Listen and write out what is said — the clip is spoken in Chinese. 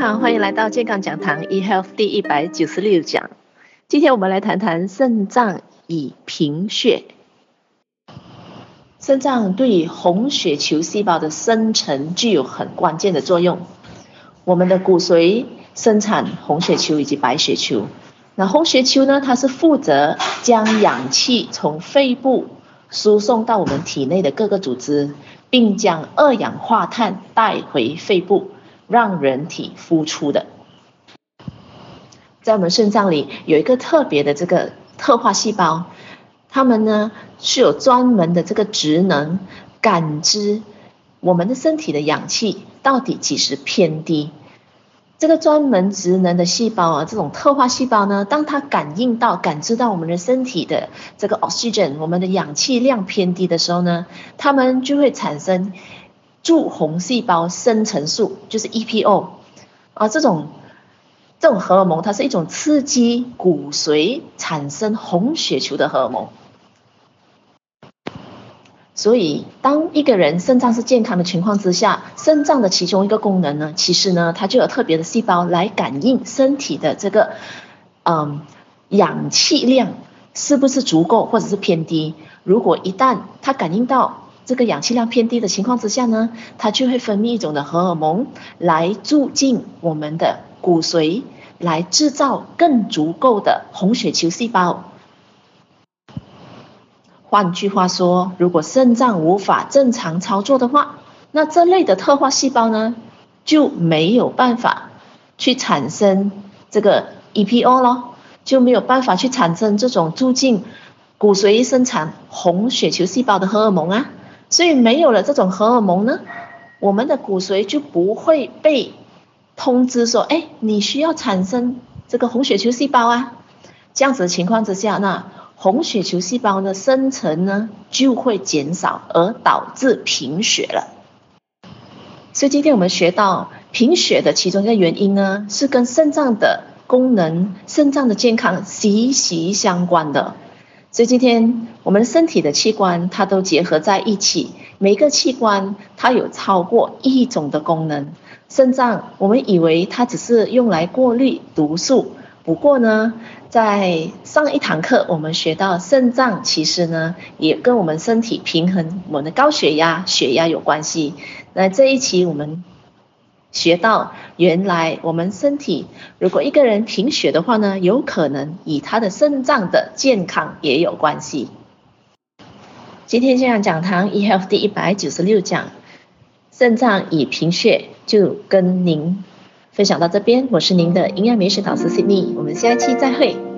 好，欢迎来到健康讲堂 eHealth 第一百九十六讲。今天我们来谈谈肾脏与贫血。肾脏对于红血球细胞的生成具有很关键的作用。我们的骨髓生产红血球以及白血球。那红血球呢，它是负责将氧气从肺部输送到我们体内的各个组织，并将二氧化碳带回肺部。让人体呼出的，在我们肾脏里有一个特别的这个特化细胞，它们呢是有专门的这个职能，感知我们的身体的氧气到底几时偏低。这个专门职能的细胞啊，这种特化细胞呢，当它感应到、感知到我们的身体的这个 oxygen，我们的氧气量偏低的时候呢，它们就会产生。助红细胞生成素就是 EPO 啊，这种这种荷尔蒙，它是一种刺激骨髓产生红血球的荷尔蒙。所以，当一个人肾脏是健康的情况之下，肾脏的其中一个功能呢，其实呢，它就有特别的细胞来感应身体的这个嗯氧气量是不是足够或者是偏低。如果一旦它感应到，这个氧气量偏低的情况之下呢，它就会分泌一种的荷尔蒙来促进我们的骨髓，来制造更足够的红血球细胞。换句话说，如果肾脏无法正常操作的话，那这类的特化细胞呢，就没有办法去产生这个 EPO 咯，就没有办法去产生这种促进骨髓生产红血球细胞的荷尔蒙啊。所以没有了这种荷尔蒙呢，我们的骨髓就不会被通知说，哎，你需要产生这个红血球细胞啊。这样子的情况之下，那红血球细胞的生成呢就会减少，而导致贫血了。所以今天我们学到贫血的其中一个原因呢，是跟肾脏的功能、肾脏的健康息息相关的。所以今天我们身体的器官它都结合在一起，每个器官它有超过一种的功能。肾脏我们以为它只是用来过滤毒素，不过呢，在上一堂课我们学到肾脏其实呢也跟我们身体平衡我们的高血压、血压有关系。那这一期我们。学到原来我们身体，如果一个人贫血的话呢，有可能与他的肾脏的健康也有关系。今天健康讲堂 eHealth 第一百九十六讲，肾脏与贫血就跟您分享到这边，我是您的营养美食导师 Sydney，我们下一期再会。